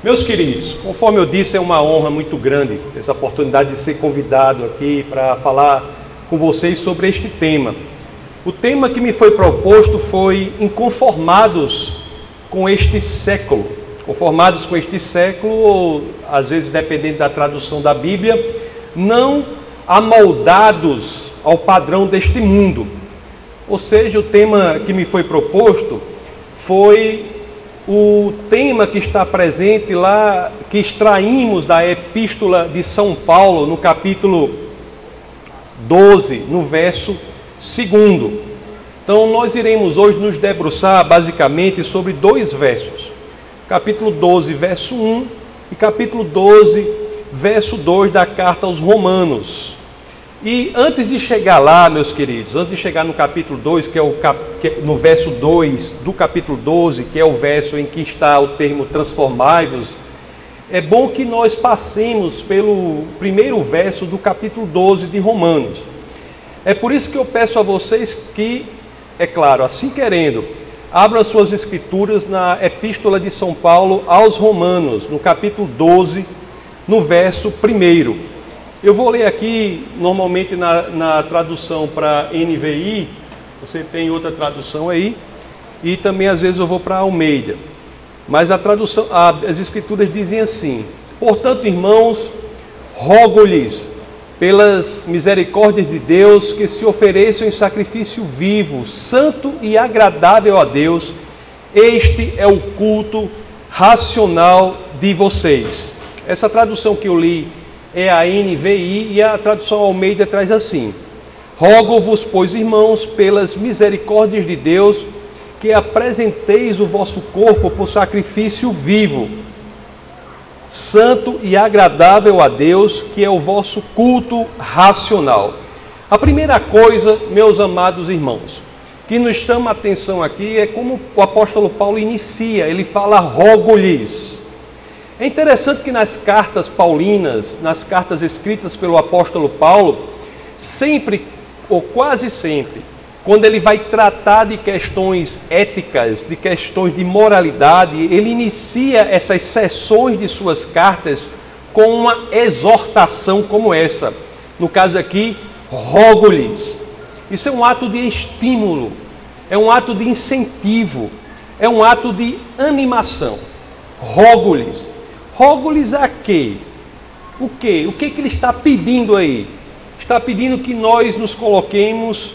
Meus queridos, conforme eu disse, é uma honra muito grande essa oportunidade de ser convidado aqui para falar com vocês sobre este tema. O tema que me foi proposto foi Inconformados com este século. Conformados com este século, ou às vezes dependendo da tradução da Bíblia, não amoldados ao padrão deste mundo. Ou seja, o tema que me foi proposto foi o tema que está presente lá, que extraímos da epístola de São Paulo, no capítulo 12, no verso 2. Então, nós iremos hoje nos debruçar basicamente sobre dois versos. Capítulo 12, verso 1 e capítulo 12, verso 2 da carta aos Romanos. E antes de chegar lá, meus queridos, antes de chegar no capítulo 2, que é o cap... que, no verso 2 do capítulo 12, que é o verso em que está o termo transformai-vos, é bom que nós passemos pelo primeiro verso do capítulo 12 de Romanos. É por isso que eu peço a vocês que, é claro, assim querendo, abram suas escrituras na Epístola de São Paulo aos Romanos, no capítulo 12, no verso 1. Eu vou ler aqui, normalmente na, na tradução para NVI, você tem outra tradução aí, e também às vezes eu vou para Almeida. Mas a tradução, as escrituras dizem assim: Portanto, irmãos, rogo-lhes pelas misericórdias de Deus que se ofereçam em sacrifício vivo, santo e agradável a Deus. Este é o culto racional de vocês. Essa tradução que eu li é a NVI e a tradução Almeida traz assim: Rogo-vos, pois, irmãos, pelas misericórdias de Deus, que apresenteis o vosso corpo por sacrifício vivo, santo e agradável a Deus, que é o vosso culto racional. A primeira coisa, meus amados irmãos, que nos chama a atenção aqui é como o apóstolo Paulo inicia, ele fala rogo-lhes. É interessante que nas cartas paulinas, nas cartas escritas pelo apóstolo Paulo, sempre ou quase sempre, quando ele vai tratar de questões éticas, de questões de moralidade, ele inicia essas sessões de suas cartas com uma exortação como essa. No caso aqui, rogo-lhes. Isso é um ato de estímulo, é um ato de incentivo, é um ato de animação. Rogo-lhes. Rogo-lhes a quê? O quê? O que, que ele está pedindo aí? Está pedindo que nós nos coloquemos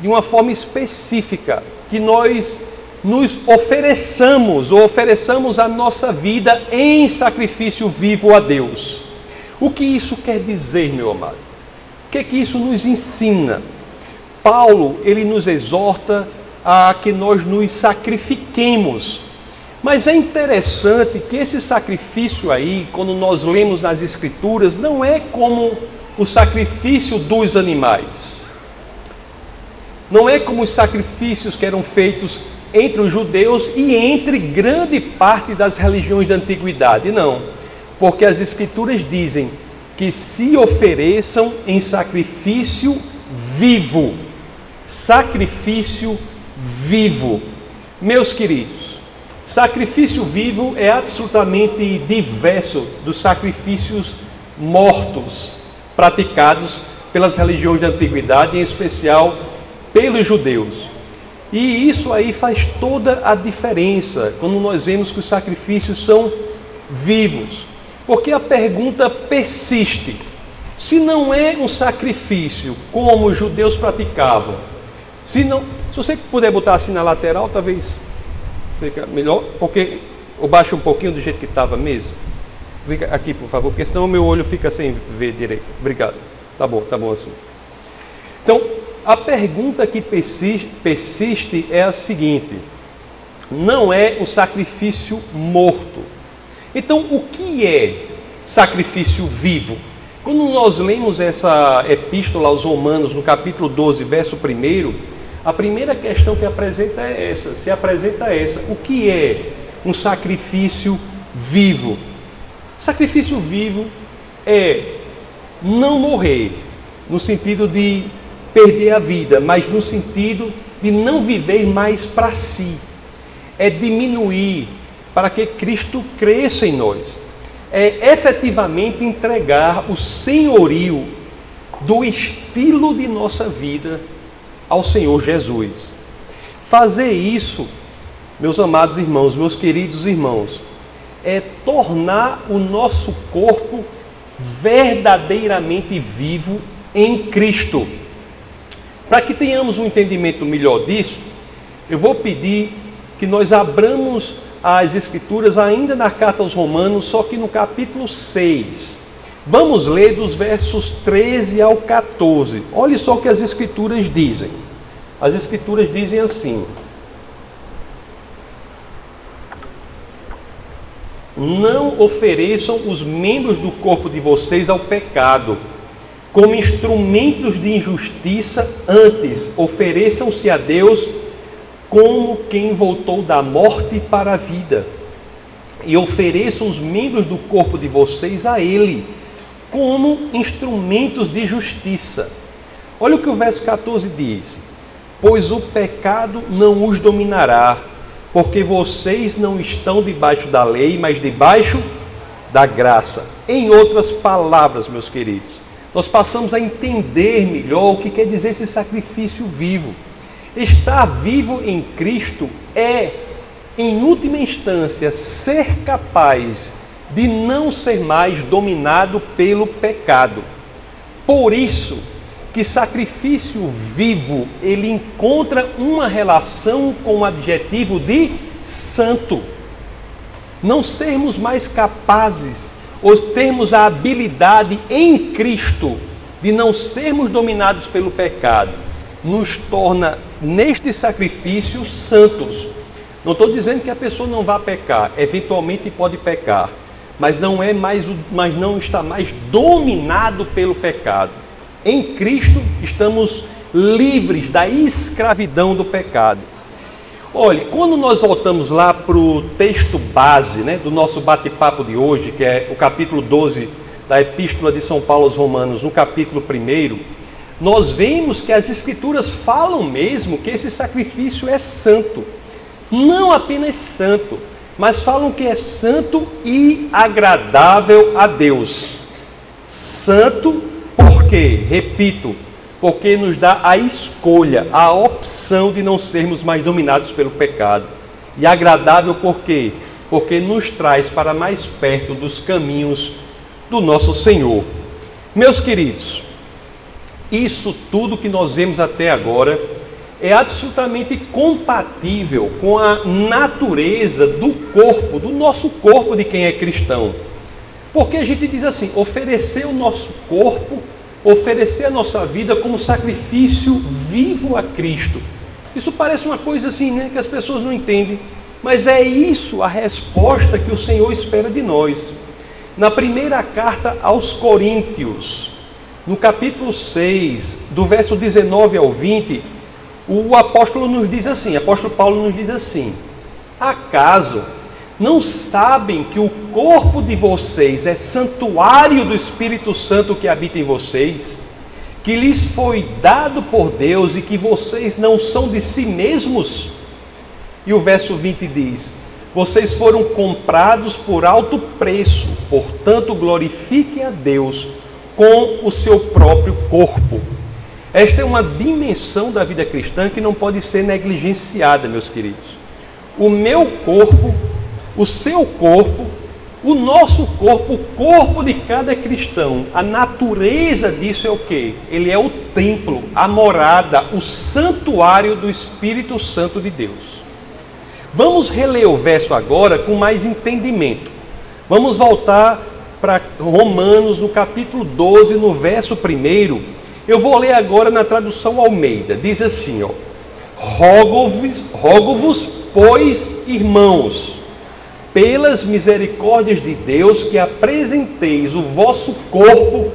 de uma forma específica, que nós nos ofereçamos ou ofereçamos a nossa vida em sacrifício vivo a Deus. O que isso quer dizer, meu amado? O que é que isso nos ensina? Paulo, ele nos exorta a que nós nos sacrifiquemos mas é interessante que esse sacrifício aí, quando nós lemos nas Escrituras, não é como o sacrifício dos animais. Não é como os sacrifícios que eram feitos entre os judeus e entre grande parte das religiões da antiguidade. Não. Porque as Escrituras dizem que se ofereçam em sacrifício vivo. Sacrifício vivo. Meus queridos, Sacrifício vivo é absolutamente diverso dos sacrifícios mortos praticados pelas religiões da antiguidade, em especial pelos judeus. E isso aí faz toda a diferença quando nós vemos que os sacrifícios são vivos. Porque a pergunta persiste: se não é um sacrifício como os judeus praticavam, se não, se você puder botar assim na lateral, talvez Fica melhor, porque eu baixo um pouquinho do jeito que estava mesmo. Fica aqui, por favor, porque senão o meu olho fica sem ver direito. Obrigado. Tá bom, tá bom assim. Então, a pergunta que persiste, persiste é a seguinte: não é o sacrifício morto. Então, o que é sacrifício vivo? Quando nós lemos essa epístola aos Romanos, no capítulo 12, verso 1, a primeira questão que apresenta é essa, se apresenta essa. O que é um sacrifício vivo? Sacrifício vivo é não morrer no sentido de perder a vida, mas no sentido de não viver mais para si. É diminuir, para que Cristo cresça em nós. É efetivamente entregar o senhorio do estilo de nossa vida ao Senhor Jesus. Fazer isso, meus amados irmãos, meus queridos irmãos, é tornar o nosso corpo verdadeiramente vivo em Cristo. Para que tenhamos um entendimento melhor disso, eu vou pedir que nós abramos as Escrituras ainda na carta aos Romanos, só que no capítulo 6. Vamos ler dos versos 13 ao 14. Olhe só o que as Escrituras dizem. As Escrituras dizem assim: Não ofereçam os membros do corpo de vocês ao pecado, como instrumentos de injustiça, antes ofereçam-se a Deus como quem voltou da morte para a vida, e ofereçam os membros do corpo de vocês a Ele, como instrumentos de justiça. Olha o que o verso 14 diz: Pois o pecado não os dominará, porque vocês não estão debaixo da lei, mas debaixo da graça. Em outras palavras, meus queridos, nós passamos a entender melhor o que quer dizer esse sacrifício vivo. Estar vivo em Cristo é, em última instância, ser capaz de não ser mais dominado pelo pecado. Por isso que sacrifício vivo, ele encontra uma relação com o adjetivo de santo. Não sermos mais capazes ou termos a habilidade em Cristo de não sermos dominados pelo pecado, nos torna neste sacrifício santos. Não estou dizendo que a pessoa não vá pecar, eventualmente pode pecar, mas não é mais, mas não está mais dominado pelo pecado. Em Cristo estamos livres da escravidão do pecado. Olhe, quando nós voltamos lá para o texto base né, do nosso bate-papo de hoje, que é o capítulo 12 da Epístola de São Paulo aos Romanos, no capítulo 1, nós vemos que as Escrituras falam mesmo que esse sacrifício é santo. Não apenas santo, mas falam que é santo e agradável a Deus. Santo, por quê? Repito, porque nos dá a escolha, a opção de não sermos mais dominados pelo pecado. E agradável por quê? Porque nos traz para mais perto dos caminhos do nosso Senhor. Meus queridos, isso tudo que nós vemos até agora é absolutamente compatível com a natureza do corpo, do nosso corpo de quem é cristão. Porque a gente diz assim: oferecer o nosso corpo oferecer a nossa vida como sacrifício vivo a Cristo. Isso parece uma coisa assim, né, que as pessoas não entendem, mas é isso a resposta que o Senhor espera de nós. Na primeira carta aos Coríntios, no capítulo 6, do verso 19 ao 20, o apóstolo nos diz assim, apóstolo Paulo nos diz assim: Acaso não sabem que o corpo de vocês é santuário do Espírito Santo que habita em vocês? Que lhes foi dado por Deus e que vocês não são de si mesmos? E o verso 20 diz: Vocês foram comprados por alto preço, portanto, glorifiquem a Deus com o seu próprio corpo. Esta é uma dimensão da vida cristã que não pode ser negligenciada, meus queridos. O meu corpo o seu corpo, o nosso corpo, o corpo de cada cristão, a natureza disso é o que? Ele é o templo, a morada, o santuário do Espírito Santo de Deus. Vamos reler o verso agora com mais entendimento. Vamos voltar para Romanos, no capítulo 12, no verso 1. Eu vou ler agora na tradução Almeida. Diz assim, ó: Rogo-vos, rogo-vos pois, irmãos, pelas misericórdias de Deus, que apresenteis o vosso corpo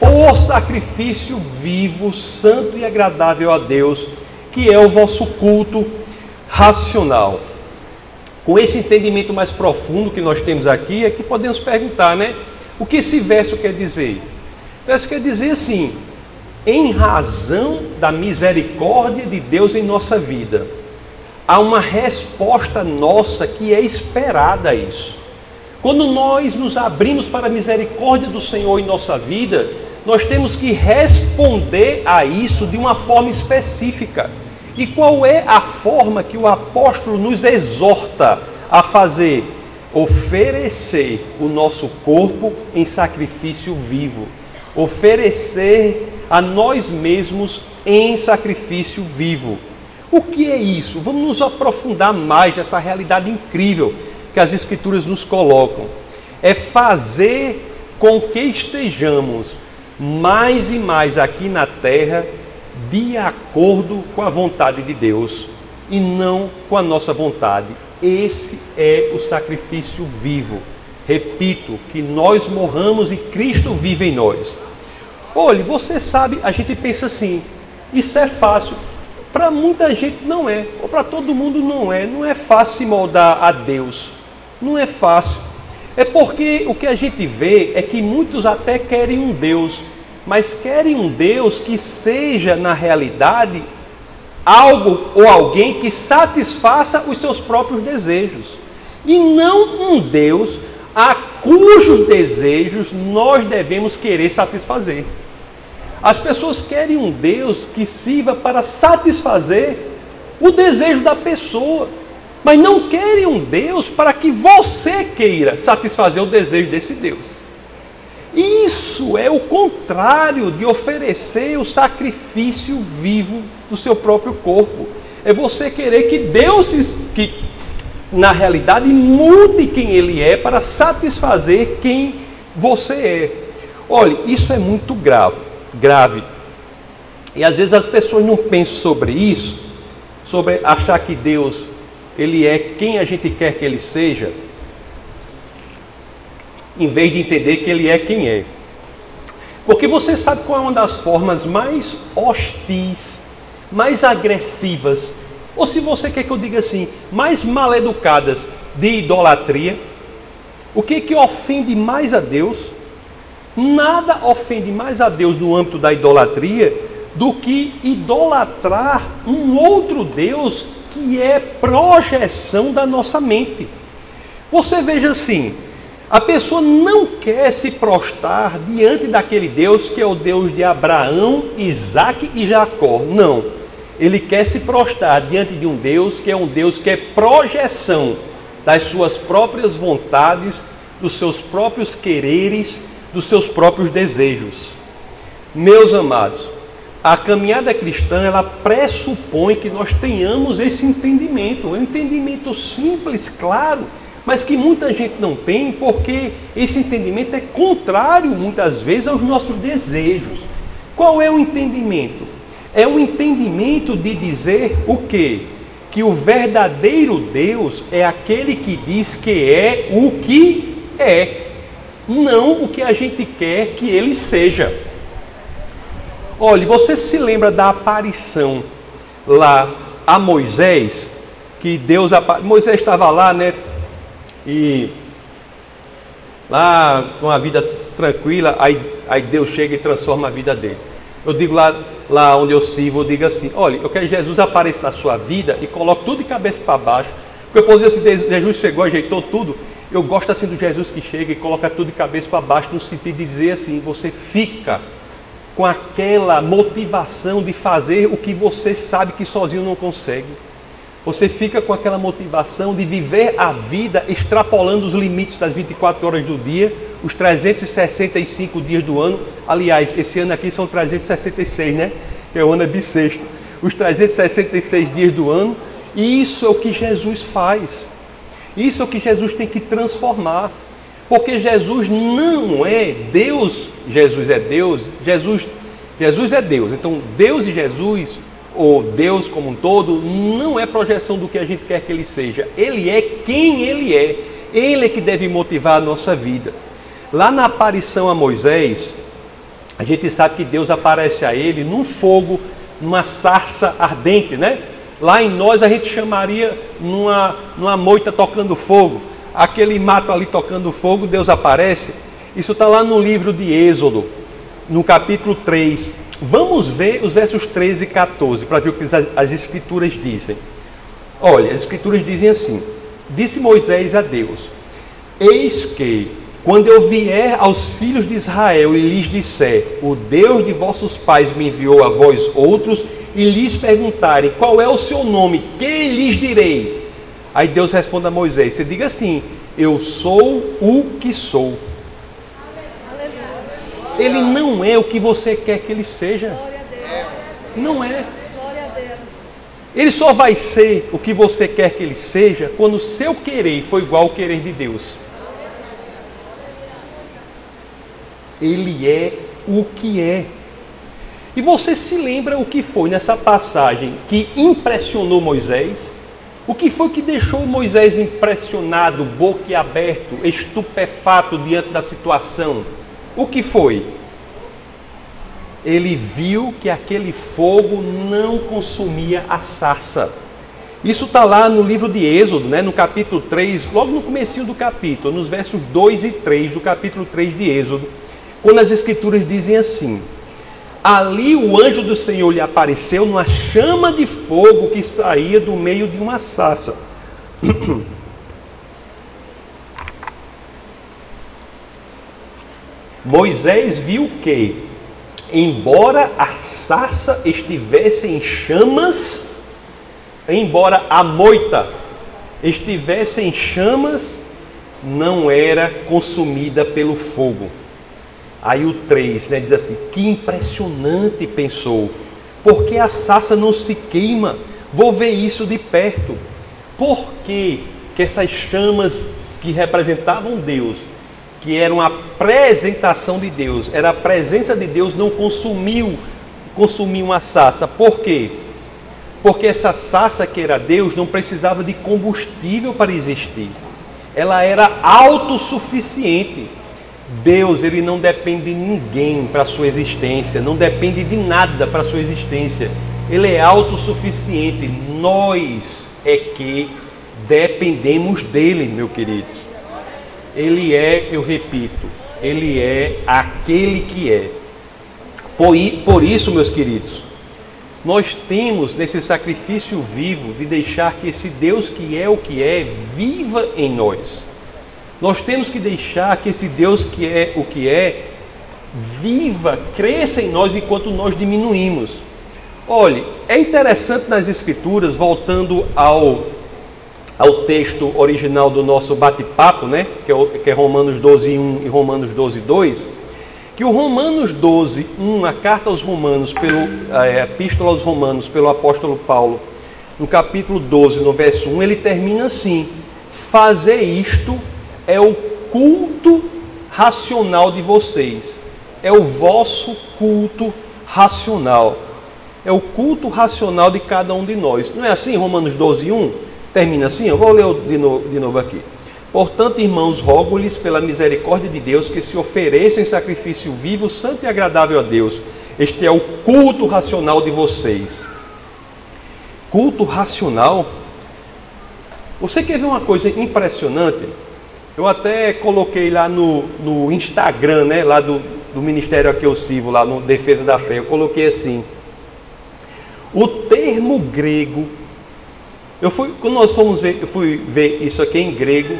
por sacrifício vivo, santo e agradável a Deus, que é o vosso culto racional. Com esse entendimento mais profundo que nós temos aqui, é que podemos perguntar, né? O que esse verso quer dizer? O verso quer dizer assim: em razão da misericórdia de Deus em nossa vida, há uma resposta nossa que é esperada a isso. Quando nós nos abrimos para a misericórdia do Senhor em nossa vida, nós temos que responder a isso de uma forma específica. E qual é a forma que o apóstolo nos exorta a fazer? Oferecer o nosso corpo em sacrifício vivo. Oferecer a nós mesmos em sacrifício vivo. O que é isso? Vamos nos aprofundar mais nessa realidade incrível que as Escrituras nos colocam. É fazer com que estejamos mais e mais aqui na terra de acordo com a vontade de Deus e não com a nossa vontade. Esse é o sacrifício vivo. Repito, que nós morramos e Cristo vive em nós. Olhe, você sabe, a gente pensa assim, isso é fácil. Para muita gente não é, ou para todo mundo não é. Não é fácil moldar a Deus. Não é fácil. É porque o que a gente vê é que muitos até querem um Deus, mas querem um Deus que seja, na realidade, algo ou alguém que satisfaça os seus próprios desejos. E não um Deus a cujos desejos nós devemos querer satisfazer. As pessoas querem um Deus que sirva para satisfazer o desejo da pessoa, mas não querem um Deus para que você queira satisfazer o desejo desse Deus. Isso é o contrário de oferecer o sacrifício vivo do seu próprio corpo. É você querer que Deus, que na realidade mude quem Ele é para satisfazer quem você é. Olha, isso é muito grave grave. E às vezes as pessoas não pensam sobre isso, sobre achar que Deus ele é quem a gente quer que ele seja, em vez de entender que ele é quem é. Porque você sabe qual é uma das formas mais hostis, mais agressivas, ou se você quer que eu diga assim, mais mal educadas de idolatria? O que que ofende mais a Deus? Nada ofende mais a Deus no âmbito da idolatria do que idolatrar um outro Deus que é projeção da nossa mente. Você veja assim, a pessoa não quer se prostrar diante daquele Deus que é o Deus de Abraão, Isaac e Jacó. Não. Ele quer se prostrar diante de um Deus que é um Deus que é projeção das suas próprias vontades, dos seus próprios quereres dos seus próprios desejos. Meus amados, a caminhada cristã ela pressupõe que nós tenhamos esse entendimento, um entendimento simples, claro, mas que muita gente não tem porque esse entendimento é contrário muitas vezes aos nossos desejos. Qual é o entendimento? É o entendimento de dizer o quê? Que o verdadeiro Deus é aquele que diz que é o que é não o que a gente quer que ele seja. Olhe, você se lembra da aparição lá a Moisés, que Deus Moisés estava lá, né? E lá com a vida tranquila, aí, aí Deus chega e transforma a vida dele. Eu digo lá, lá onde eu sirvo, eu digo assim: olha, eu quero que Jesus apareça na sua vida e coloque tudo de cabeça para baixo. Porque eu posso dizer assim: Jesus chegou, ajeitou tudo. Eu gosto assim do Jesus que chega e coloca tudo de cabeça para baixo, no sentido de dizer assim: você fica com aquela motivação de fazer o que você sabe que sozinho não consegue. Você fica com aquela motivação de viver a vida extrapolando os limites das 24 horas do dia, os 365 dias do ano. Aliás, esse ano aqui são 366, né? É o ano bissexto. Os 366 dias do ano. E isso é o que Jesus faz. Isso é o que Jesus tem que transformar. Porque Jesus não é Deus, Jesus é Deus, Jesus, Jesus é Deus. Então, Deus e Jesus, ou Deus como um todo, não é projeção do que a gente quer que ele seja. Ele é quem ele é. Ele é que deve motivar a nossa vida. Lá na aparição a Moisés, a gente sabe que Deus aparece a ele num fogo, numa sarça ardente, né? Lá em nós a gente chamaria numa, numa moita tocando fogo. Aquele mato ali tocando fogo, Deus aparece. Isso está lá no livro de Êxodo, no capítulo 3. Vamos ver os versos 13 e 14 para ver o que as, as escrituras dizem. Olha, as escrituras dizem assim: Disse Moisés a Deus: Eis que, quando eu vier aos filhos de Israel e lhes disser: O Deus de vossos pais me enviou a vós outros, e lhes perguntarem qual é o seu nome, que lhes direi? Aí Deus responde a Moisés: Você diga assim: Eu sou o que sou. Ele não é o que você quer que ele seja. Não é. Ele só vai ser o que você quer que ele seja quando o seu querer for igual ao querer de Deus. Ele é o que é. E você se lembra o que foi nessa passagem que impressionou Moisés? O que foi que deixou Moisés impressionado, boquiaberto, estupefato diante da situação? O que foi? Ele viu que aquele fogo não consumia a sarça. Isso está lá no livro de Êxodo, né, no capítulo 3, logo no começo do capítulo, nos versos 2 e 3 do capítulo 3 de Êxodo, quando as escrituras dizem assim: Ali o anjo do Senhor lhe apareceu numa chama de fogo que saía do meio de uma sarça. Moisés viu que, embora a sarça estivesse em chamas, embora a moita estivesse em chamas, não era consumida pelo fogo. Aí o 3 né, diz assim: Que impressionante, pensou, porque a sarça não se queima. Vou ver isso de perto. Por que, que essas chamas que representavam Deus, que eram a apresentação de Deus, era a presença de Deus, não consumiu, consumiu a sarça? Por quê? Porque essa sarça que era Deus não precisava de combustível para existir. Ela era autossuficiente. Deus, ele não depende de ninguém para a sua existência, não depende de nada para a sua existência. Ele é autossuficiente. Nós é que dependemos dele, meu querido. Ele é, eu repito, ele é aquele que é. Por isso, meus queridos, nós temos nesse sacrifício vivo de deixar que esse Deus que é o que é viva em nós. Nós temos que deixar que esse Deus que é o que é viva, cresça em nós enquanto nós diminuímos. Olhe, é interessante nas Escrituras, voltando ao, ao texto original do nosso bate-papo, né? que, é, que é Romanos 12, 1 e Romanos 12, 2, que o Romanos 12, 1, a carta aos Romanos, pelo, a epístola aos Romanos, pelo apóstolo Paulo, no capítulo 12, no verso 1, ele termina assim: Fazer isto é o culto racional de vocês. É o vosso culto racional. É o culto racional de cada um de nós. Não é assim? Romanos 12, 1 termina assim. Eu vou ler de novo, de novo aqui. Portanto, irmãos, rogo-lhes pela misericórdia de Deus que se ofereçam em sacrifício vivo, santo e agradável a Deus. Este é o culto racional de vocês. Culto racional? Você quer ver uma coisa impressionante? Eu até coloquei lá no, no Instagram, né, lá do, do ministério a que eu sirvo, lá no Defesa da Fé, eu coloquei assim. O termo grego, eu fui, quando nós fomos ver, eu fui ver isso aqui em grego,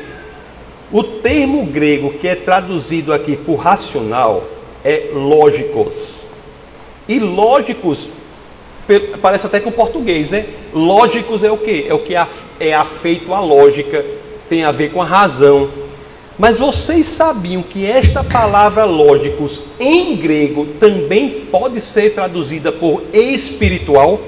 o termo grego que é traduzido aqui por racional é lógicos. E lógicos parece até com português, né? Lógicos é o que? É o que é afeito à lógica, tem a ver com a razão. Mas vocês sabiam que esta palavra lógicos em grego também pode ser traduzida por espiritual?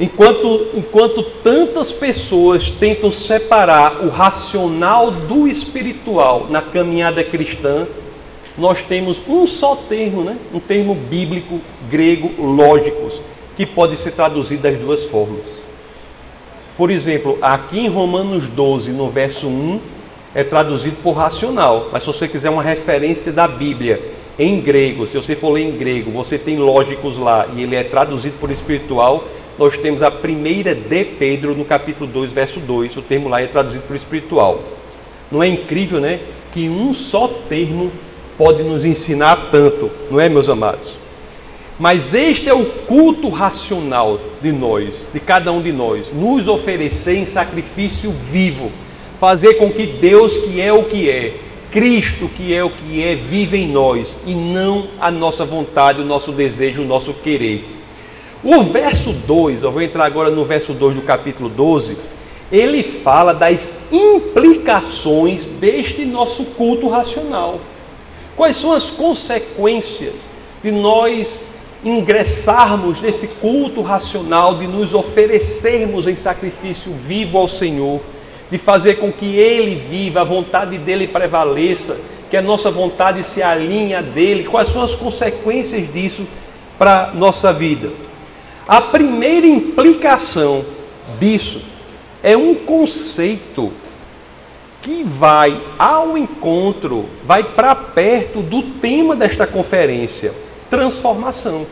Enquanto, enquanto tantas pessoas tentam separar o racional do espiritual na caminhada cristã, nós temos um só termo, né? um termo bíblico grego, lógicos, que pode ser traduzido das duas formas. Por exemplo, aqui em Romanos 12, no verso 1, é traduzido por racional, mas se você quiser uma referência da Bíblia em grego, se você for ler em grego, você tem lógicos lá e ele é traduzido por espiritual, nós temos a primeira de Pedro no capítulo 2, verso 2, o termo lá é traduzido por espiritual. Não é incrível, né? Que um só termo pode nos ensinar tanto, não é, meus amados? Mas este é o culto racional de nós, de cada um de nós, nos oferecer em sacrifício vivo, fazer com que Deus, que é o que é, Cristo, que é o que é, vive em nós e não a nossa vontade, o nosso desejo, o nosso querer. O verso 2, eu vou entrar agora no verso 2 do capítulo 12, ele fala das implicações deste nosso culto racional. Quais são as consequências de nós ingressarmos nesse culto racional, de nos oferecermos em sacrifício vivo ao Senhor, de fazer com que Ele viva, a vontade dele prevaleça, que a nossa vontade se alinhe a dele. Quais são as consequências disso para nossa vida? A primeira implicação disso é um conceito que vai ao encontro, vai para perto do tema desta conferência transformação.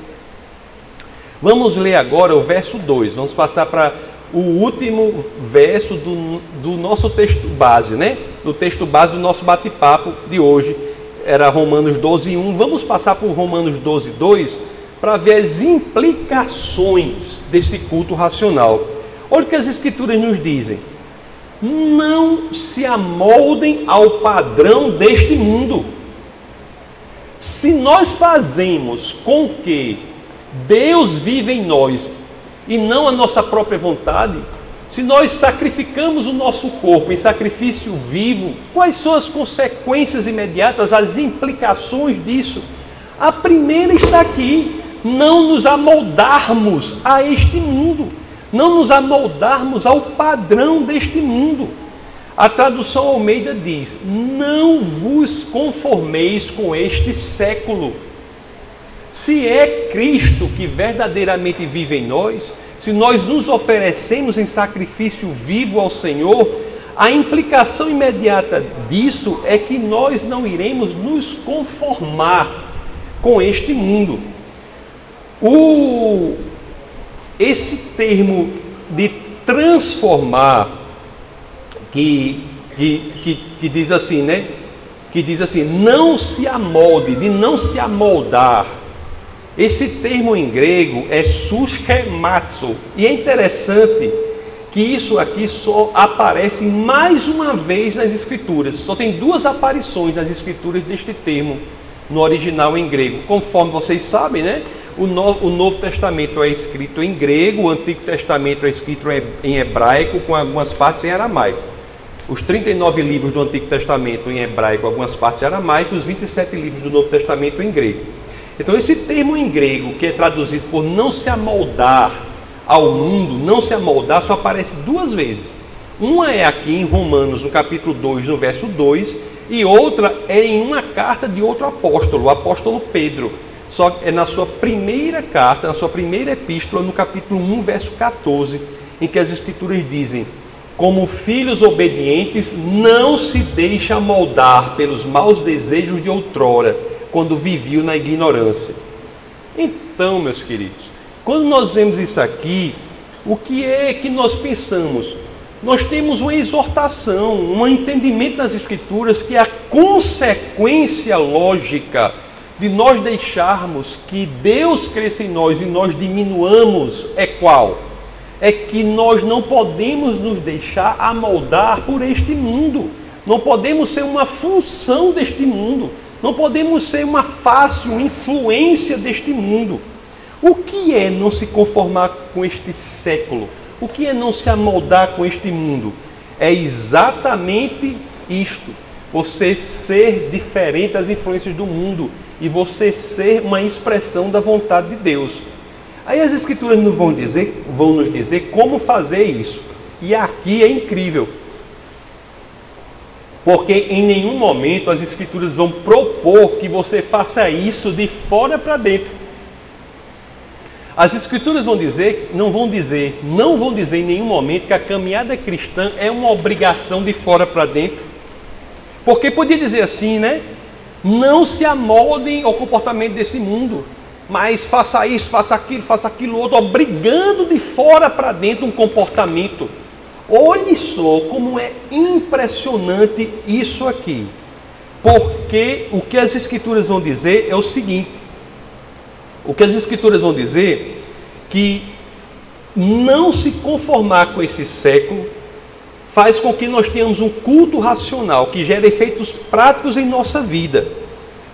Vamos ler agora o verso 2. Vamos passar para o último verso do, do nosso texto base, né? Do texto base do nosso bate-papo de hoje. Era Romanos 12, 1. Vamos passar por Romanos 12, 2 para ver as implicações desse culto racional. Olha o que as Escrituras nos dizem. Não se amoldem ao padrão deste mundo se nós fazemos com que Deus vive em nós e não a nossa própria vontade, se nós sacrificamos o nosso corpo em sacrifício vivo, quais são as consequências imediatas, as implicações disso? A primeira está aqui: não nos amoldarmos a este mundo, não nos amoldarmos ao padrão deste mundo. A tradução Almeida diz: Não vos conformeis com este século. Se é Cristo que verdadeiramente vive em nós, se nós nos oferecemos em sacrifício vivo ao Senhor, a implicação imediata disso é que nós não iremos nos conformar com este mundo. O, esse termo de transformar que, que, que, que diz assim, né? Que diz assim, não se amolde, de não se amoldar. Esse termo em grego é suschematsu. E é interessante que isso aqui só aparece mais uma vez nas escrituras. Só tem duas aparições nas escrituras deste termo no original em grego. Conforme vocês sabem, né? O, no, o Novo Testamento é escrito em grego, o Antigo Testamento é escrito em hebraico, com algumas partes em aramaico os 39 livros do Antigo Testamento em hebraico, algumas partes em aramaico, e os 27 livros do Novo Testamento em grego. Então, esse termo em grego, que é traduzido por não se amoldar ao mundo, não se amoldar, só aparece duas vezes. Uma é aqui em Romanos, no capítulo 2, no verso 2, e outra é em uma carta de outro apóstolo, o apóstolo Pedro. Só é na sua primeira carta, na sua primeira epístola, no capítulo 1, verso 14, em que as escrituras dizem: como filhos obedientes, não se deixa moldar pelos maus desejos de outrora, quando viviam na ignorância. Então, meus queridos, quando nós vemos isso aqui, o que é que nós pensamos? Nós temos uma exortação, um entendimento das Escrituras que a consequência lógica de nós deixarmos que Deus cresça em nós e nós diminuamos é qual? É que nós não podemos nos deixar amoldar por este mundo. Não podemos ser uma função deste mundo. Não podemos ser uma fácil influência deste mundo. O que é não se conformar com este século? O que é não se amoldar com este mundo? É exatamente isto. Você ser diferente das influências do mundo e você ser uma expressão da vontade de Deus. Aí as escrituras nos vão dizer, vão nos dizer como fazer isso. E aqui é incrível. Porque em nenhum momento as escrituras vão propor que você faça isso de fora para dentro. As escrituras vão dizer, não vão dizer, não vão dizer em nenhum momento que a caminhada cristã é uma obrigação de fora para dentro. Porque podia dizer assim, né? Não se amoldem ao comportamento desse mundo mas faça isso, faça aquilo, faça aquilo outro, obrigando de fora para dentro um comportamento. Olhe só como é impressionante isso aqui. Porque o que as escrituras vão dizer é o seguinte: o que as Escrituras vão dizer que não se conformar com esse século faz com que nós tenhamos um culto racional que gera efeitos práticos em nossa vida.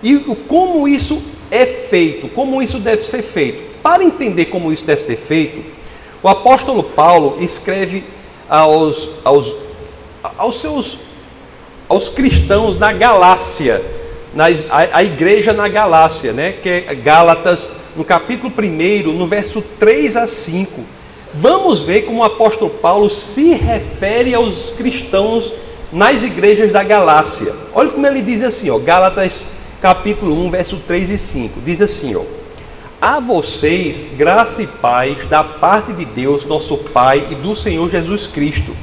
E como isso é feito, como isso deve ser feito. Para entender como isso deve ser feito, o apóstolo Paulo escreve aos, aos, aos seus aos cristãos na Galácia, na, a, a igreja na Galácia, né, que é Gálatas, no capítulo 1, no verso 3 a 5. Vamos ver como o apóstolo Paulo se refere aos cristãos nas igrejas da Galácia. Olha como ele diz assim, ó, Gálatas capítulo 1, verso 3 e 5. Diz assim, ó: A vocês graça e paz da parte de Deus, nosso Pai e do Senhor Jesus Cristo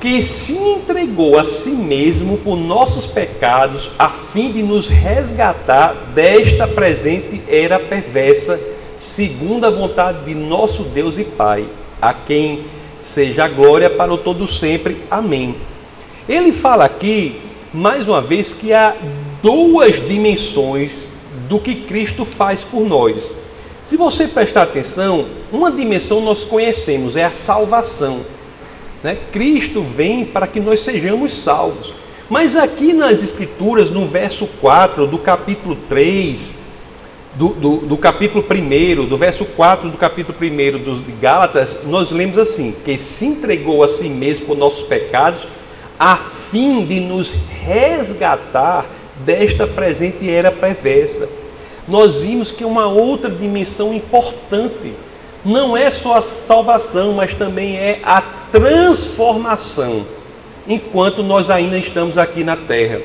que se entregou a si mesmo por nossos pecados, a fim de nos resgatar desta presente era perversa, segundo a vontade de nosso Deus e Pai, a quem seja a glória para o todo sempre. Amém. Ele fala aqui, mais uma vez, que há duas dimensões do que Cristo faz por nós. Se você prestar atenção, uma dimensão nós conhecemos, é a salvação né? Cristo vem para que nós sejamos salvos. Mas aqui nas Escrituras, no verso 4 do capítulo 3, do, do, do, capítulo 1, do verso 4 do capítulo 1 dos Gálatas, nós lemos assim: que se entregou a si mesmo por nossos pecados, a fim de nos resgatar desta presente era perversa. Nós vimos que uma outra dimensão importante não é só a salvação, mas também é a transformação, enquanto nós ainda estamos aqui na terra.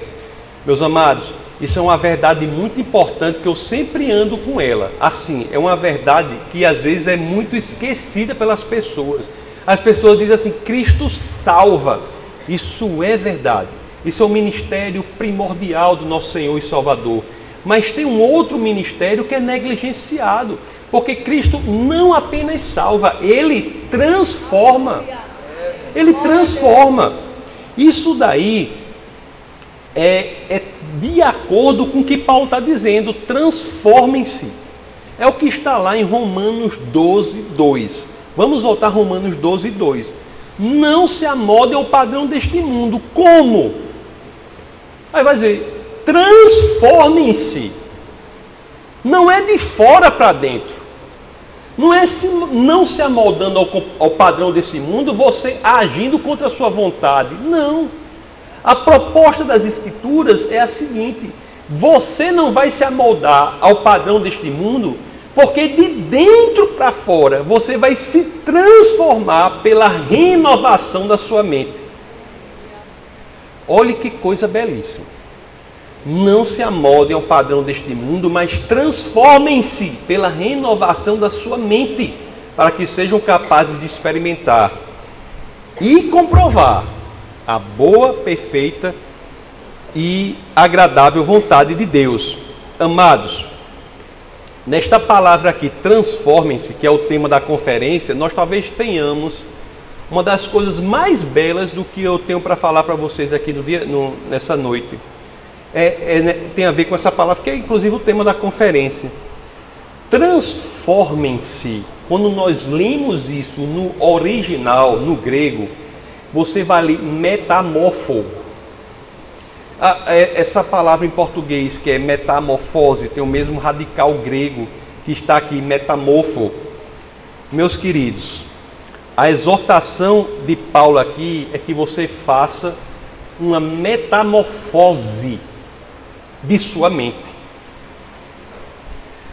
Meus amados, isso é uma verdade muito importante que eu sempre ando com ela. Assim, é uma verdade que às vezes é muito esquecida pelas pessoas. As pessoas dizem assim: Cristo salva. Isso é verdade. Isso é o ministério primordial do nosso Senhor e Salvador. Mas tem um outro ministério que é negligenciado, porque Cristo não apenas salva, ele transforma. Ele transforma. Isso daí é, é de acordo com o que Paulo está dizendo, transformem-se. É o que está lá em Romanos 12, 2. Vamos voltar a Romanos 12, 2. Não se amode ao padrão deste mundo. Como? Aí vai dizer, transformem-se. Não é de fora para dentro. Não é se, não se amoldando ao, ao padrão desse mundo, você agindo contra a sua vontade. Não. A proposta das Escrituras é a seguinte: você não vai se amoldar ao padrão deste mundo, porque de dentro para fora você vai se transformar pela renovação da sua mente. Olhe que coisa belíssima. Não se amoldem ao padrão deste mundo, mas transformem-se pela renovação da sua mente, para que sejam capazes de experimentar e comprovar a boa, perfeita e agradável vontade de Deus. Amados, nesta palavra aqui, transformem-se, que é o tema da conferência, nós talvez tenhamos uma das coisas mais belas do que eu tenho para falar para vocês aqui no dia, no, nessa noite é, é, né, tem a ver com essa palavra, que é inclusive o tema da conferência. Transformem-se. Quando nós lemos isso no original, no grego, você vai ler metamorfo. É, essa palavra em português, que é metamorfose, tem o mesmo radical grego que está aqui, metamorfo. Meus queridos, a exortação de Paulo aqui é que você faça uma metamorfose de sua mente.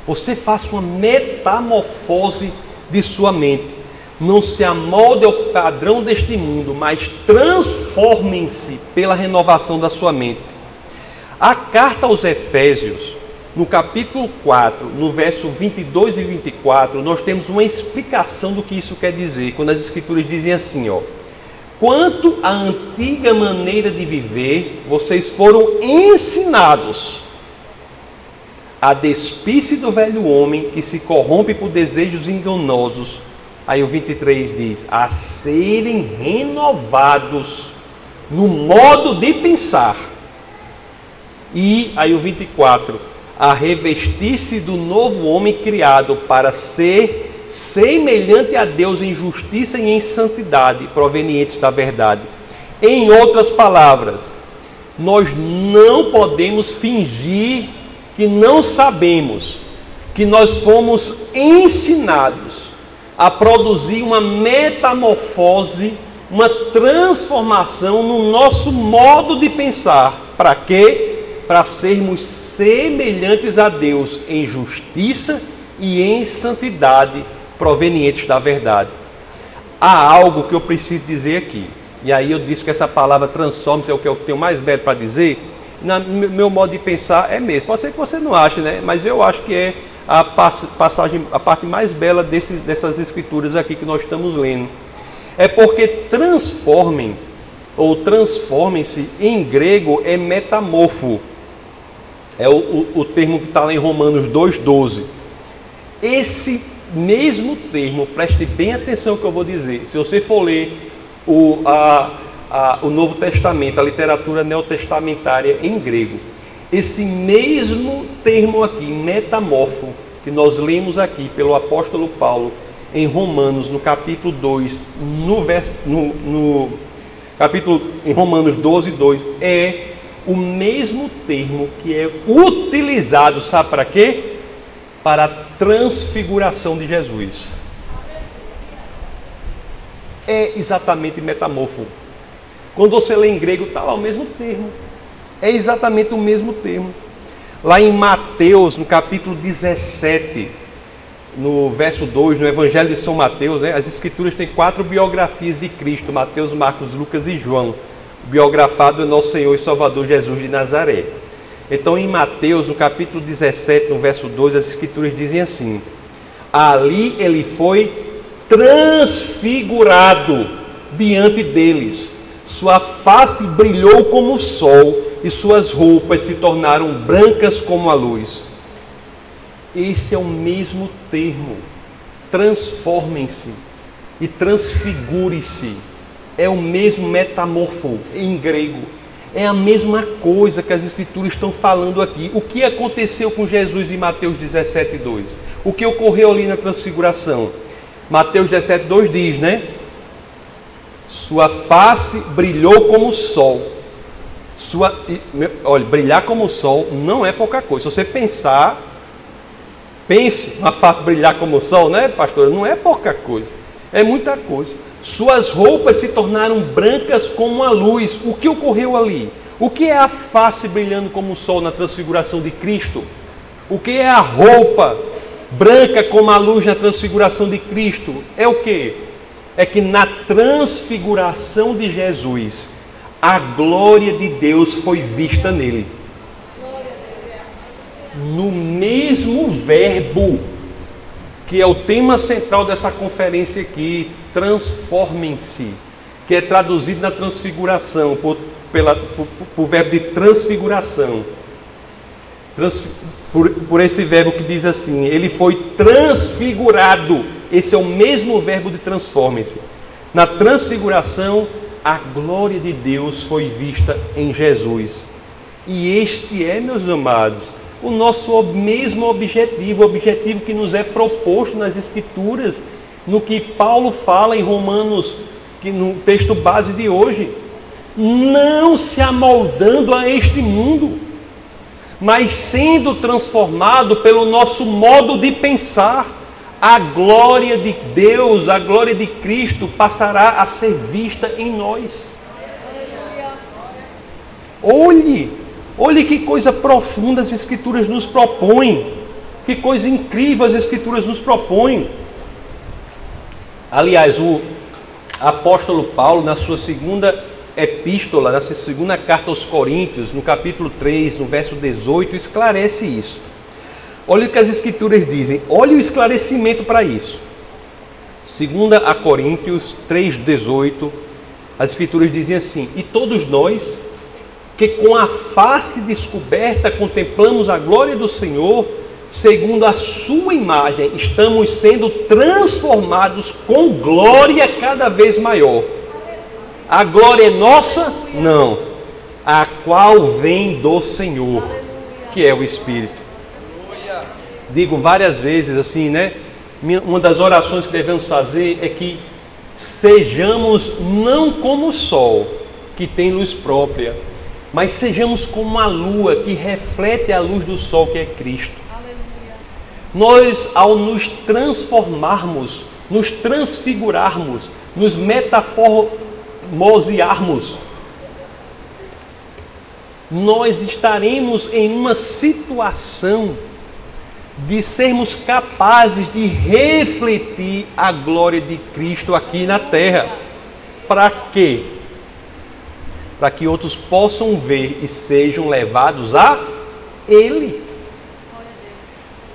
Você faça uma metamorfose de sua mente. Não se amolde ao padrão deste mundo, mas transformem-se pela renovação da sua mente. A carta aos Efésios, no capítulo 4, no verso 22 e 24, nós temos uma explicação do que isso quer dizer, quando as escrituras dizem assim, ó: Quanto à antiga maneira de viver, vocês foram ensinados a despir-se do velho homem que se corrompe por desejos enganosos. Aí o 23 diz: a serem renovados no modo de pensar. E aí o 24: a revestir-se do novo homem criado para ser semelhante a Deus em justiça e em santidade, provenientes da verdade. Em outras palavras, nós não podemos fingir que não sabemos que nós fomos ensinados a produzir uma metamorfose, uma transformação no nosso modo de pensar. Para quê? Para sermos semelhantes a Deus em justiça e em santidade provenientes da verdade. Há algo que eu preciso dizer aqui. E aí eu disse que essa palavra transforma-se é o que eu tenho mais belo para dizer. No meu modo de pensar é mesmo. Pode ser que você não ache, né? Mas eu acho que é a passagem, a parte mais bela desse, dessas escrituras aqui que nós estamos lendo. É porque transformem ou transformem-se em grego é metamorfo. É o, o, o termo que está lá em Romanos 2,12. Esse mesmo termo, preste bem atenção no que eu vou dizer. Se você for ler o, a, a, o Novo Testamento, a literatura neotestamentária em grego, esse mesmo termo aqui, metamorfo, que nós lemos aqui pelo apóstolo Paulo em Romanos, no capítulo 2, no, no, no capítulo em Romanos 12, 2, é o mesmo termo que é utilizado, sabe para quê? para a transfiguração de Jesus. É exatamente metamorfo. Quando você lê em grego, está lá o mesmo termo. É exatamente o mesmo termo. Lá em Mateus, no capítulo 17, no verso 2, no Evangelho de São Mateus, né, as Escrituras têm quatro biografias de Cristo: Mateus, Marcos, Lucas e João. Biografado nosso Senhor e Salvador Jesus de Nazaré. Então, em Mateus, no capítulo 17, no verso 2, as escrituras dizem assim: Ali ele foi transfigurado diante deles, sua face brilhou como o sol e suas roupas se tornaram brancas como a luz. Esse é o mesmo termo. Transformem-se e transfigure-se. É o mesmo metamorfo em grego é a mesma coisa que as Escrituras estão falando aqui. O que aconteceu com Jesus em Mateus 17, 2? O que ocorreu ali na transfiguração? Mateus 17, 2 diz, né? Sua face brilhou como o sol. Sua, olha, brilhar como o sol não é pouca coisa. Se você pensar, pense uma face brilhar como o sol, né, pastor? Não é pouca coisa. É muita coisa. Suas roupas se tornaram brancas como a luz. O que ocorreu ali? O que é a face brilhando como o sol na transfiguração de Cristo? O que é a roupa branca como a luz na transfiguração de Cristo? É o que? É que na transfiguração de Jesus, a glória de Deus foi vista nele. No mesmo verbo que é o tema central dessa conferência aqui, transformem-se, que é traduzido na transfiguração, por, pela, por, por verbo de transfiguração. Trans, por, por esse verbo que diz assim, ele foi transfigurado. Esse é o mesmo verbo de transformem-se. Na transfiguração, a glória de Deus foi vista em Jesus. E este é, meus amados, o nosso mesmo objetivo, o objetivo que nos é proposto nas Escrituras, no que Paulo fala em Romanos, que no texto base de hoje. Não se amoldando a este mundo, mas sendo transformado pelo nosso modo de pensar. A glória de Deus, a glória de Cristo passará a ser vista em nós. Olhe Olhe que coisa profunda as Escrituras nos propõem. Que coisa incrível as Escrituras nos propõem. Aliás, o apóstolo Paulo, na sua segunda epístola, na sua segunda carta aos Coríntios, no capítulo 3, no verso 18, esclarece isso. Olha o que as Escrituras dizem, olha o esclarecimento para isso. Segunda a Coríntios 3,18, as Escrituras dizem assim: E todos nós que com a face descoberta contemplamos a glória do Senhor, segundo a sua imagem, estamos sendo transformados com glória cada vez maior. A glória é nossa? Não. A qual vem do Senhor, que é o Espírito. digo várias vezes assim, né? Uma das orações que devemos fazer é que sejamos não como o sol, que tem luz própria, mas sejamos como a lua que reflete a luz do sol, que é Cristo. Aleluia. Nós, ao nos transformarmos, nos transfigurarmos, nos metaformosearmos, nós estaremos em uma situação de sermos capazes de refletir a glória de Cristo aqui na terra. Para quê? Para que outros possam ver e sejam levados a Ele.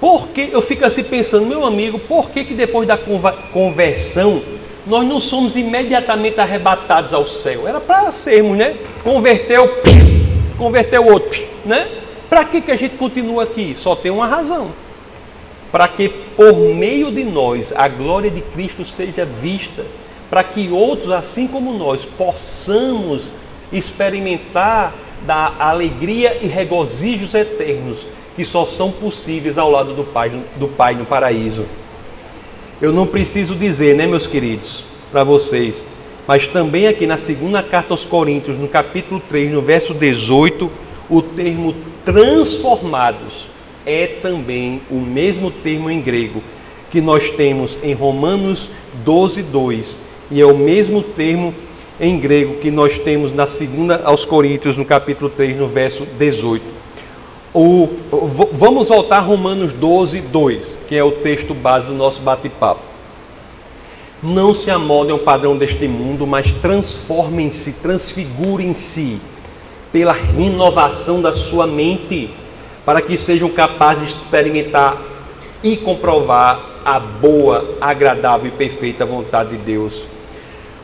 Porque eu fico assim pensando, meu amigo, por que, que depois da conversão nós não somos imediatamente arrebatados ao céu? Era para sermos, né? Converteu, converteu outro, né? Para que, que a gente continua aqui? Só tem uma razão para que por meio de nós a glória de Cristo seja vista, para que outros, assim como nós, possamos experimentar da alegria e regozijos eternos que só são possíveis ao lado do Pai, do Pai no paraíso. Eu não preciso dizer, né, meus queridos, para vocês, mas também aqui na segunda carta aos Coríntios, no capítulo 3, no verso 18, o termo transformados é também o mesmo termo em grego que nós temos em Romanos 12, 2, e é o mesmo termo em grego que nós temos na segunda aos Coríntios, no capítulo 3, no verso 18. O, vamos voltar a Romanos 12, 2, que é o texto base do nosso bate-papo. Não se amoldem ao padrão deste mundo, mas transformem-se, transfigurem-se pela renovação da sua mente para que sejam capazes de experimentar e comprovar a boa, agradável e perfeita vontade de Deus.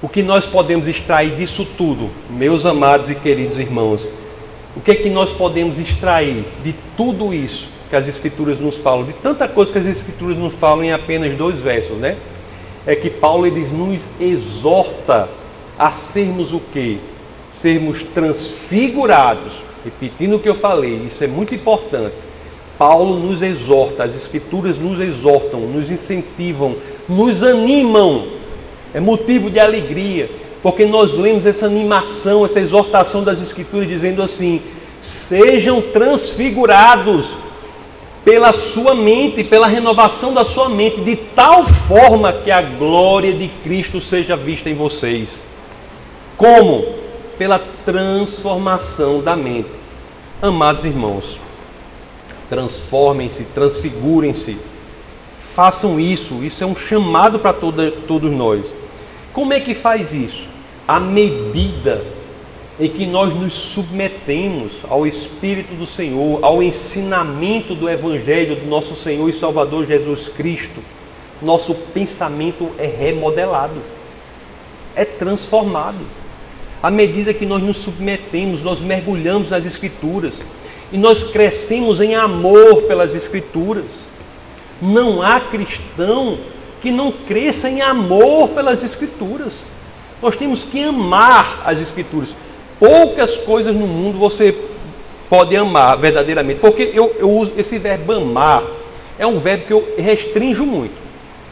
O que nós podemos extrair disso tudo, meus amados e queridos irmãos? O que é que nós podemos extrair de tudo isso que as Escrituras nos falam, de tanta coisa que as Escrituras nos falam em apenas dois versos, né? É que Paulo ele nos exorta a sermos o quê? Sermos transfigurados Repetindo o que eu falei, isso é muito importante. Paulo nos exorta, as Escrituras nos exortam, nos incentivam, nos animam. É motivo de alegria, porque nós lemos essa animação, essa exortação das Escrituras dizendo assim: sejam transfigurados pela sua mente, pela renovação da sua mente, de tal forma que a glória de Cristo seja vista em vocês. Como? pela transformação da mente. Amados irmãos, transformem-se, transfigurem-se, façam isso, isso é um chamado para todos nós. Como é que faz isso? À medida em que nós nos submetemos ao Espírito do Senhor, ao ensinamento do Evangelho do nosso Senhor e Salvador Jesus Cristo, nosso pensamento é remodelado, é transformado. À medida que nós nos submetemos, nós mergulhamos nas Escrituras e nós crescemos em amor pelas Escrituras. Não há cristão que não cresça em amor pelas Escrituras. Nós temos que amar as Escrituras. Poucas coisas no mundo você pode amar verdadeiramente, porque eu, eu uso esse verbo amar, é um verbo que eu restringo muito.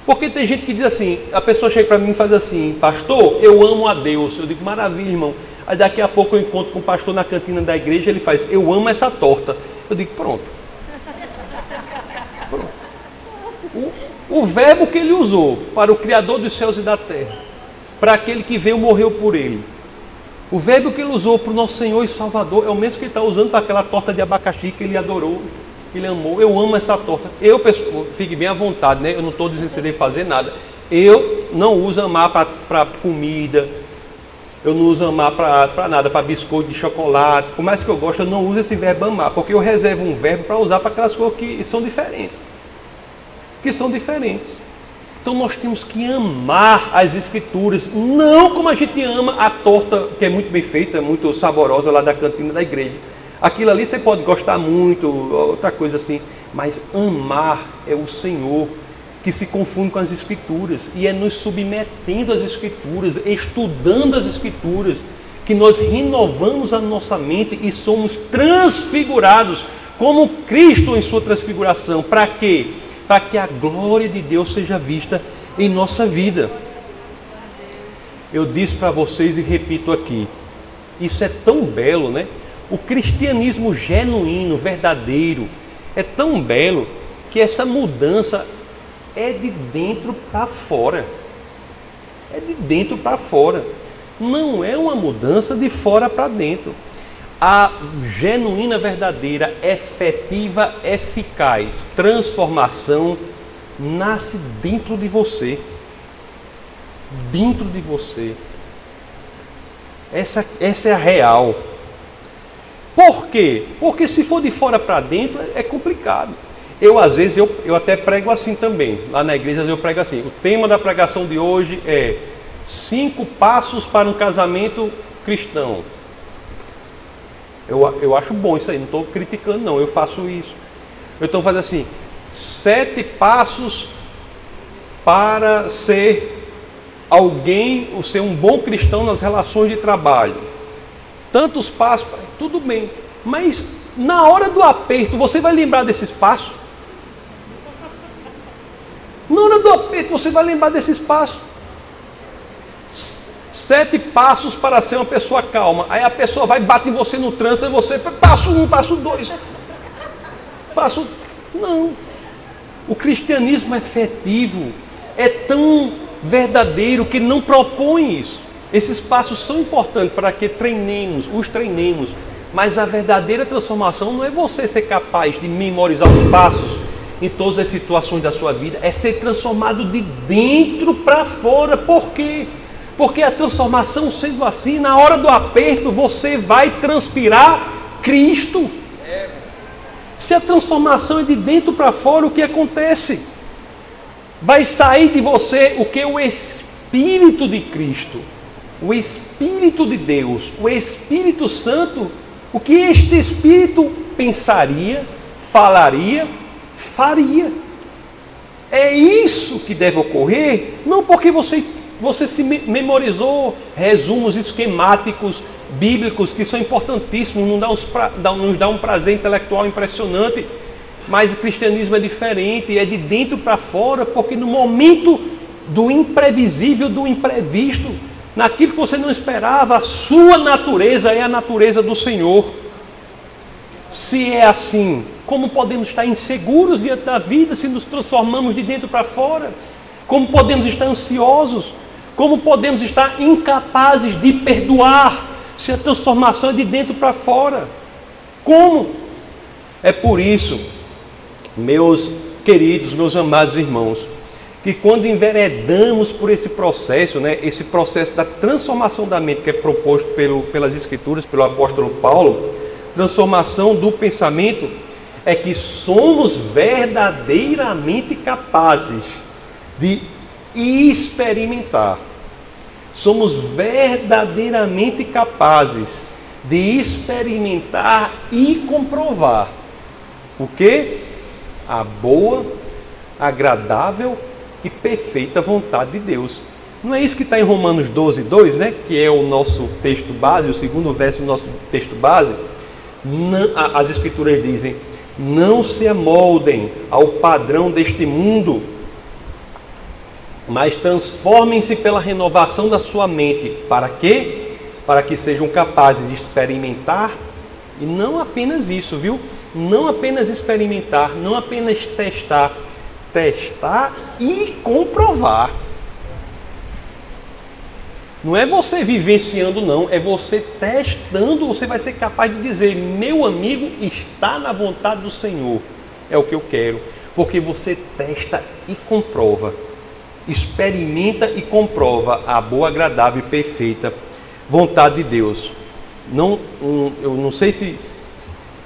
Porque tem gente que diz assim, a pessoa chega para mim e faz assim, pastor, eu amo a Deus. Eu digo, maravilha, irmão. Aí daqui a pouco eu encontro com o pastor na cantina da igreja, ele faz, eu amo essa torta. Eu digo, pronto. pronto. O verbo que ele usou para o Criador dos céus e da terra, para aquele que veio morreu por ele. O verbo que ele usou para o nosso Senhor e Salvador é o mesmo que ele está usando para aquela torta de abacaxi que ele adorou ele amou, eu amo essa torta. Eu, fique bem à vontade, né? Eu não estou dizendo que fazer nada. Eu não uso amar para comida, eu não uso amar para nada, para biscoito de chocolate. Por mais que eu goste, eu não uso esse verbo amar, porque eu reservo um verbo para usar para aquelas coisas que são diferentes. Que são diferentes. Então nós temos que amar as escrituras, não como a gente ama a torta, que é muito bem feita, muito saborosa lá da cantina da igreja. Aquilo ali você pode gostar muito, outra coisa assim, mas amar é o Senhor que se confunde com as Escrituras e é nos submetendo às Escrituras, estudando as Escrituras, que nós renovamos a nossa mente e somos transfigurados como Cristo em sua transfiguração. Para quê? Para que a glória de Deus seja vista em nossa vida. Eu disse para vocês e repito aqui: isso é tão belo, né? O cristianismo genuíno, verdadeiro, é tão belo que essa mudança é de dentro para fora. É de dentro para fora. Não é uma mudança de fora para dentro. A genuína, verdadeira, efetiva, eficaz transformação nasce dentro de você. Dentro de você. Essa, essa é a real. Por quê? Porque se for de fora para dentro é complicado. Eu, às vezes, eu, eu até prego assim também. Lá na igreja eu prego assim. O tema da pregação de hoje é cinco passos para um casamento cristão. Eu, eu acho bom isso aí, não estou criticando não, eu faço isso. Eu estou fazendo assim, sete passos para ser alguém, ou ser um bom cristão nas relações de trabalho. Tantos passos, tudo bem. Mas na hora do aperto, você vai lembrar desses passos? Na hora do aperto, você vai lembrar desses passos. Sete passos para ser uma pessoa calma. Aí a pessoa vai bater em você no trânsito e você, passo um, passo dois. Passo. Não. O cristianismo efetivo é tão verdadeiro que não propõe isso. Esses passos são importantes para que treinemos, os treinemos, mas a verdadeira transformação não é você ser capaz de memorizar os passos em todas as situações da sua vida, é ser transformado de dentro para fora. Por quê? Porque a transformação sendo assim, na hora do aperto, você vai transpirar Cristo. Se a transformação é de dentro para fora, o que acontece? Vai sair de você o que o Espírito de Cristo o Espírito de Deus, o Espírito Santo, o que este Espírito pensaria, falaria, faria. É isso que deve ocorrer, não porque você, você se memorizou resumos esquemáticos bíblicos que são importantíssimos, nos dá um prazer intelectual impressionante, mas o cristianismo é diferente, é de dentro para fora, porque no momento do imprevisível, do imprevisto, naquilo que você não esperava, a sua natureza é a natureza do Senhor. Se é assim, como podemos estar inseguros diante da vida se nos transformamos de dentro para fora? Como podemos estar ansiosos? Como podemos estar incapazes de perdoar se a transformação é de dentro para fora? Como? É por isso, meus queridos, meus amados irmãos, que quando enveredamos por esse processo, né, esse processo da transformação da mente que é proposto pelo, pelas Escrituras, pelo apóstolo Paulo, transformação do pensamento, é que somos verdadeiramente capazes de experimentar. Somos verdadeiramente capazes de experimentar e comprovar o que? A boa, agradável e perfeita vontade de Deus. Não é isso que está em Romanos 12, 2, né? que é o nosso texto base, o segundo verso do nosso texto base? Não, as Escrituras dizem: não se amoldem ao padrão deste mundo, mas transformem-se pela renovação da sua mente. Para quê? Para que sejam capazes de experimentar, e não apenas isso, viu? Não apenas experimentar, não apenas testar, testar e comprovar. Não é você vivenciando, não, é você testando. Você vai ser capaz de dizer: meu amigo está na vontade do Senhor, é o que eu quero, porque você testa e comprova, experimenta e comprova a boa, agradável e perfeita vontade de Deus. Não, um, eu não sei se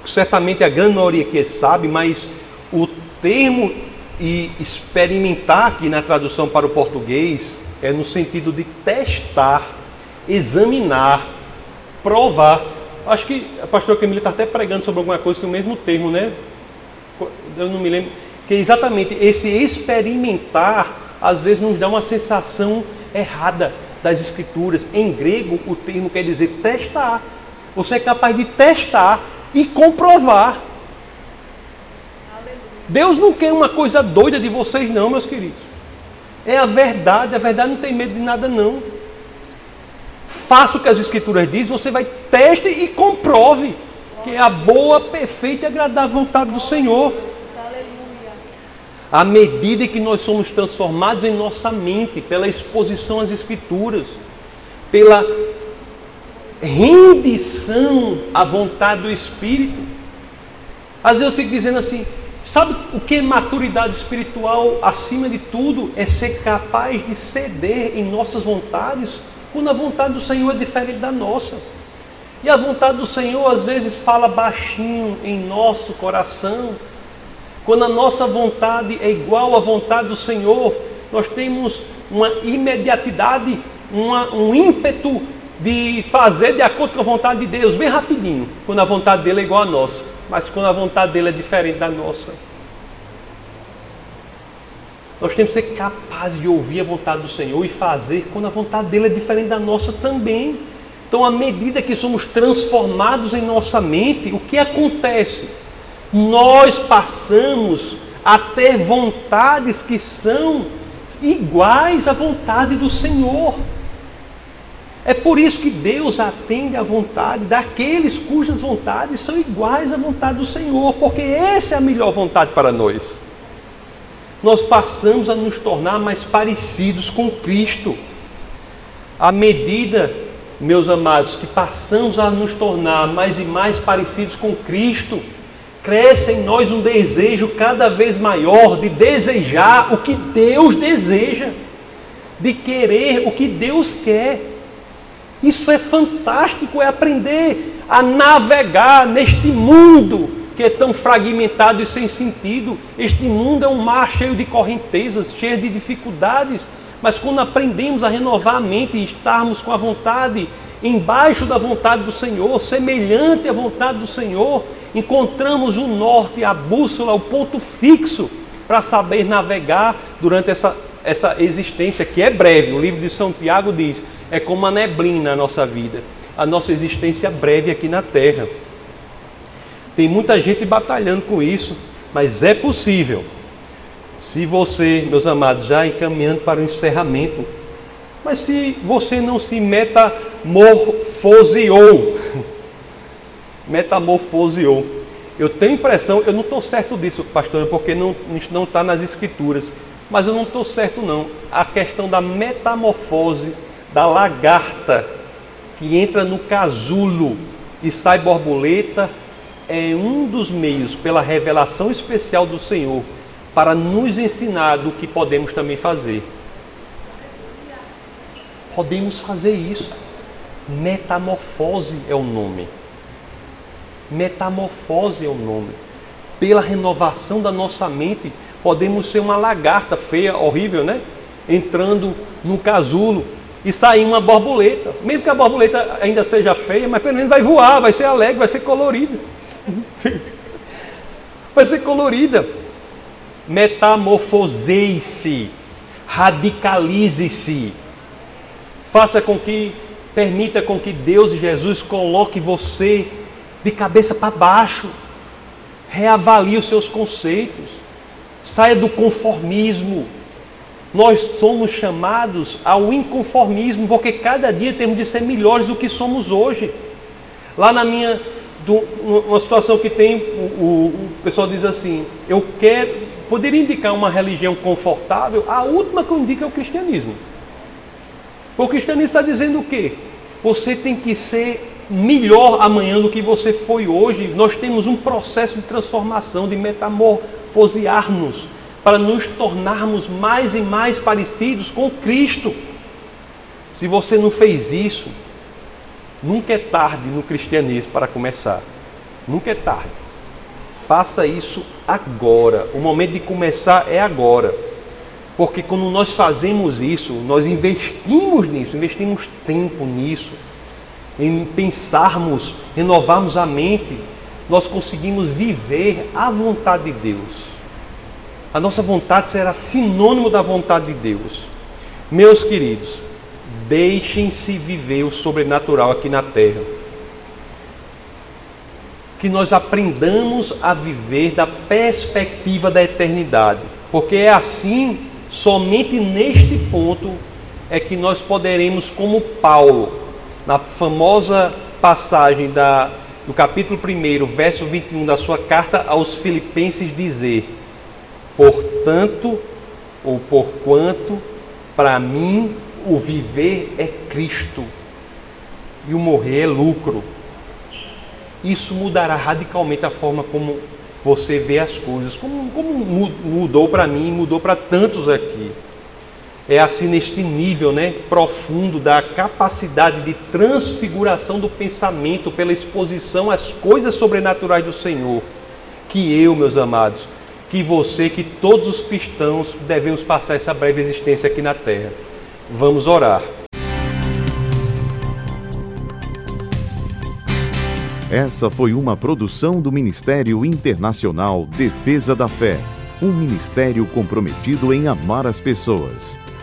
certamente a grande maioria que sabe, mas o termo e experimentar aqui na tradução para o português é no sentido de testar, examinar, provar. Acho que a pastora Camila está até pregando sobre alguma coisa que é o mesmo termo, né? Eu não me lembro. Que exatamente esse experimentar às vezes nos dá uma sensação errada das escrituras. Em grego, o termo quer dizer testar. Você é capaz de testar e comprovar Deus não quer uma coisa doida de vocês, não, meus queridos. É a verdade, a verdade não tem medo de nada, não. Faça o que as Escrituras dizem, você vai teste e comprove que é a boa, perfeita e agradável vontade do Senhor. À medida que nós somos transformados em nossa mente pela exposição às Escrituras, pela rendição à vontade do Espírito. Às vezes eu fico dizendo assim, sabe o que é maturidade espiritual acima de tudo? É ser capaz de ceder em nossas vontades, quando a vontade do Senhor é diferente da nossa. E a vontade do Senhor às vezes fala baixinho em nosso coração. Quando a nossa vontade é igual à vontade do Senhor, nós temos uma imediatidade, uma, um ímpeto de fazer de acordo com a vontade de Deus, bem rapidinho, quando a vontade dele é igual à nossa, mas quando a vontade dele é diferente da nossa. Nós temos que ser capazes de ouvir a vontade do Senhor e fazer quando a vontade dele é diferente da nossa também. Então, à medida que somos transformados em nossa mente, o que acontece? Nós passamos a ter vontades que são iguais à vontade do Senhor. É por isso que Deus atende à vontade daqueles cujas vontades são iguais à vontade do Senhor, porque essa é a melhor vontade para nós. Nós passamos a nos tornar mais parecidos com Cristo. À medida, meus amados, que passamos a nos tornar mais e mais parecidos com Cristo, cresce em nós um desejo cada vez maior de desejar o que Deus deseja, de querer o que Deus quer. Isso é fantástico, é aprender a navegar neste mundo que é tão fragmentado e sem sentido. Este mundo é um mar cheio de correntezas, cheio de dificuldades, mas quando aprendemos a renovar a mente e estarmos com a vontade embaixo da vontade do Senhor, semelhante à vontade do Senhor, encontramos o norte, a bússola, o ponto fixo para saber navegar durante essa, essa existência que é breve. O livro de São Tiago diz: é como a neblina na nossa vida, a nossa existência breve aqui na Terra. Tem muita gente batalhando com isso, mas é possível. Se você, meus amados, já encaminhando para o encerramento, mas se você não se metamorfoseou, metamorfoseou, eu tenho impressão, eu não estou certo disso, pastor, porque não está nas escrituras, mas eu não estou certo não. A questão da metamorfose da lagarta que entra no casulo e sai borboleta é um dos meios pela revelação especial do Senhor para nos ensinar do que podemos também fazer. Podemos fazer isso. Metamorfose é o nome. Metamorfose é o nome. Pela renovação da nossa mente, podemos ser uma lagarta feia, horrível, né? Entrando no casulo e sair uma borboleta. Mesmo que a borboleta ainda seja feia, mas pelo menos vai voar, vai ser alegre, vai ser colorida. vai ser colorida. Metamorfoseie-se, radicalize-se. Faça com que, permita com que Deus e Jesus coloque você de cabeça para baixo. Reavalie os seus conceitos. Saia do conformismo nós somos chamados ao inconformismo, porque cada dia temos de ser melhores do que somos hoje. Lá na minha, do, uma situação que tem, o, o, o pessoal diz assim: eu quero, poderia indicar uma religião confortável, a última que eu indico é o cristianismo. O cristianismo está dizendo o quê? Você tem que ser melhor amanhã do que você foi hoje. Nós temos um processo de transformação, de metamorfosear-nos para nos tornarmos mais e mais parecidos com Cristo. Se você não fez isso, nunca é tarde no cristianismo para começar. Nunca é tarde. Faça isso agora. O momento de começar é agora. Porque quando nós fazemos isso, nós investimos nisso, investimos tempo nisso, em pensarmos, renovarmos a mente, nós conseguimos viver a vontade de Deus a nossa vontade será sinônimo da vontade de Deus. Meus queridos, deixem-se viver o sobrenatural aqui na terra. que nós aprendamos a viver da perspectiva da eternidade, porque é assim, somente neste ponto, é que nós poderemos, como Paulo, na famosa passagem da, do capítulo 1, verso 21 da sua carta aos Filipenses, dizer: Portanto, ou porquanto, para mim o viver é Cristo e o morrer é lucro. Isso mudará radicalmente a forma como você vê as coisas, como, como mudou para mim, mudou para tantos aqui. É assim neste nível né, profundo da capacidade de transfiguração do pensamento pela exposição às coisas sobrenaturais do Senhor, que eu, meus amados, que você, que todos os cristãos devemos passar essa breve existência aqui na terra. Vamos orar. Essa foi uma produção do Ministério Internacional Defesa da Fé, um ministério comprometido em amar as pessoas,